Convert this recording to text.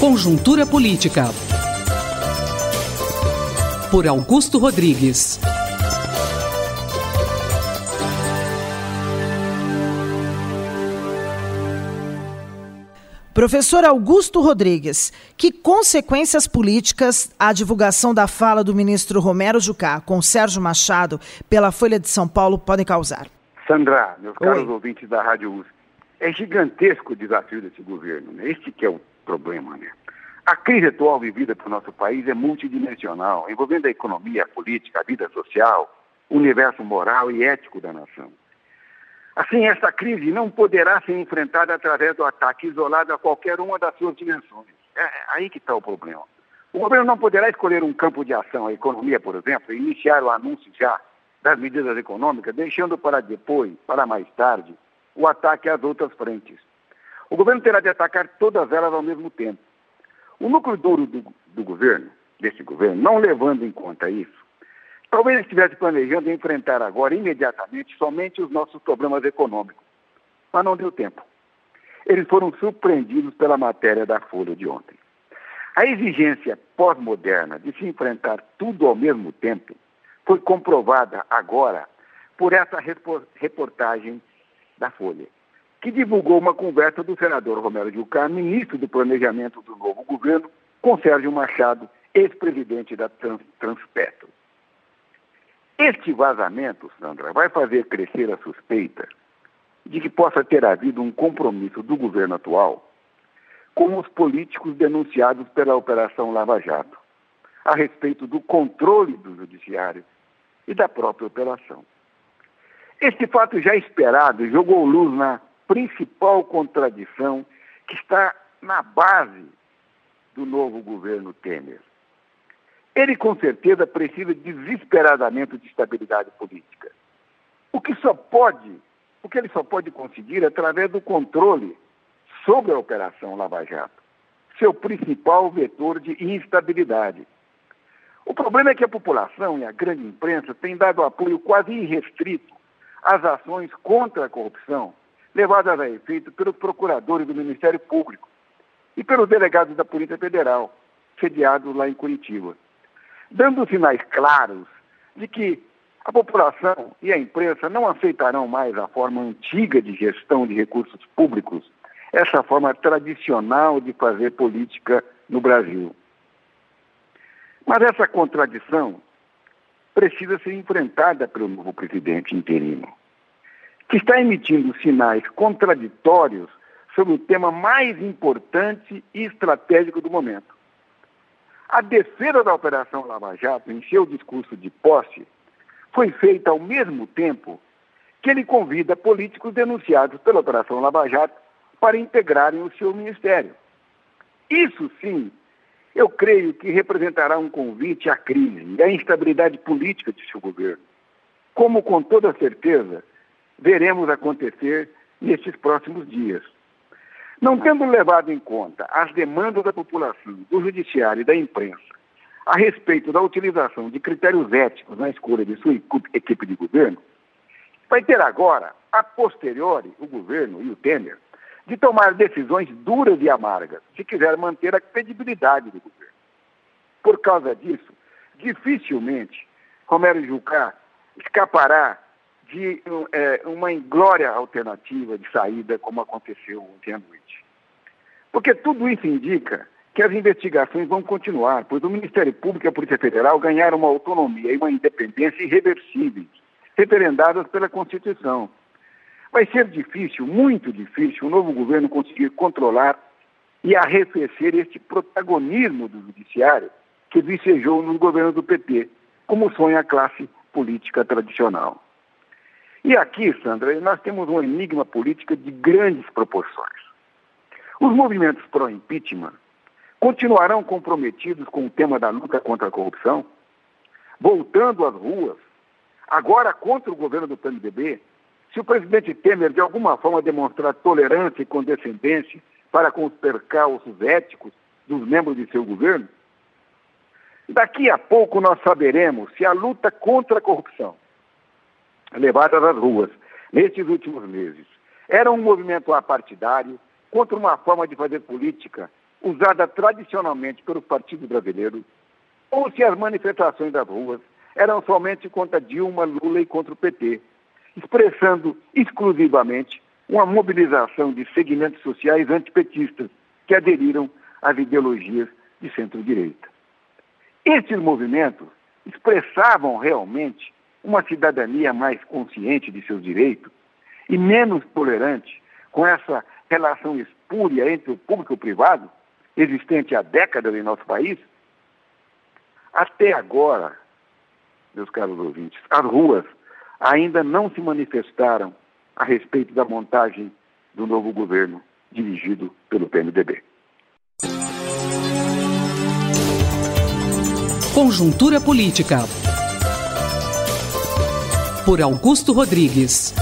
Conjuntura Política. Por Augusto Rodrigues. Professor Augusto Rodrigues, que consequências políticas a divulgação da fala do ministro Romero Jucá com Sérgio Machado pela Folha de São Paulo podem causar? Sandra, meus Oi. caros ouvintes da Rádio USP, é gigantesco o desafio desse governo, né? Este que é o problema, né? A crise atual vivida pelo nosso país é multidimensional, envolvendo a economia, a política, a vida social, o universo moral e ético da nação. Assim, esta crise não poderá ser enfrentada através do ataque isolado a qualquer uma das suas dimensões. É, é aí que está o problema. O governo não poderá escolher um campo de ação, a economia, por exemplo, e iniciar o anúncio já das medidas econômicas, deixando para depois, para mais tarde, o ataque às outras frentes. O governo terá de atacar todas elas ao mesmo tempo. O núcleo duro do, do governo, desse governo, não levando em conta isso, talvez estivesse planejando enfrentar agora, imediatamente, somente os nossos problemas econômicos. Mas não deu tempo. Eles foram surpreendidos pela matéria da Folha de ontem. A exigência pós-moderna de se enfrentar tudo ao mesmo tempo foi comprovada agora por essa reportagem da Folha que divulgou uma conversa do senador Romero Jucá, ministro do Planejamento do novo governo, com Sérgio Machado, ex-presidente da Trans Transpetro. Este vazamento, Sandra, vai fazer crescer a suspeita de que possa ter havido um compromisso do governo atual com os políticos denunciados pela Operação Lava Jato, a respeito do controle do judiciário e da própria operação. Este fato já esperado jogou luz na principal contradição que está na base do novo governo Temer. Ele, com certeza, precisa desesperadamente de estabilidade política. O que só pode, o que ele só pode conseguir é através do controle sobre a Operação Lava Jato, seu principal vetor de instabilidade. O problema é que a população e a grande imprensa têm dado apoio quase irrestrito às ações contra a corrupção levadas a efeito pelos procuradores do Ministério Público e pelos delegados da Polícia Federal, sediados lá em Curitiba, dando sinais claros de que a população e a imprensa não aceitarão mais a forma antiga de gestão de recursos públicos, essa forma tradicional de fazer política no Brasil. Mas essa contradição precisa ser enfrentada pelo novo presidente interino que está emitindo sinais contraditórios sobre o tema mais importante e estratégico do momento. A defesa da Operação Lava Jato, em seu discurso de posse, foi feita ao mesmo tempo que ele convida políticos denunciados pela Operação Lava Jato para integrarem o seu ministério. Isso sim, eu creio que representará um convite à crise e à instabilidade política de seu governo. Como com toda certeza, veremos acontecer nestes próximos dias. Não tendo levado em conta as demandas da população, do judiciário e da imprensa a respeito da utilização de critérios éticos na escolha de sua equipe de governo, vai ter agora, a posteriori, o governo e o Temer, de tomar decisões duras e amargas, se quiser manter a credibilidade do governo. Por causa disso, dificilmente Romero Jucá escapará de é, uma inglória alternativa de saída, como aconteceu ontem à noite. Porque tudo isso indica que as investigações vão continuar, pois o Ministério Público e a Polícia Federal ganharam uma autonomia e uma independência irreversíveis, referendadas pela Constituição. Vai ser difícil, muito difícil, o novo governo conseguir controlar e arrefecer este protagonismo do Judiciário que vicejou nos governos do PT, como sonha a classe política tradicional. E aqui, Sandra, nós temos um enigma político de grandes proporções. Os movimentos pró-impeachment continuarão comprometidos com o tema da luta contra a corrupção, voltando às ruas, agora contra o governo do PMDB, se o presidente Temer de alguma forma demonstrar tolerância e condescendência para com os percalços éticos dos membros de seu governo, daqui a pouco nós saberemos se a luta contra a corrupção levadas às ruas nestes últimos meses. Era um movimento apartidário contra uma forma de fazer política usada tradicionalmente pelo Partido Brasileiro, ou se as manifestações das ruas eram somente contra Dilma, Lula e contra o PT, expressando exclusivamente uma mobilização de segmentos sociais antipetistas que aderiram às ideologias de centro-direita. Esses movimentos expressavam realmente uma cidadania mais consciente de seus direitos e menos tolerante com essa relação espúria entre o público e o privado, existente há décadas em nosso país? Até agora, meus caros ouvintes, as ruas ainda não se manifestaram a respeito da montagem do novo governo dirigido pelo PMDB. Conjuntura Política. Por Augusto Rodrigues.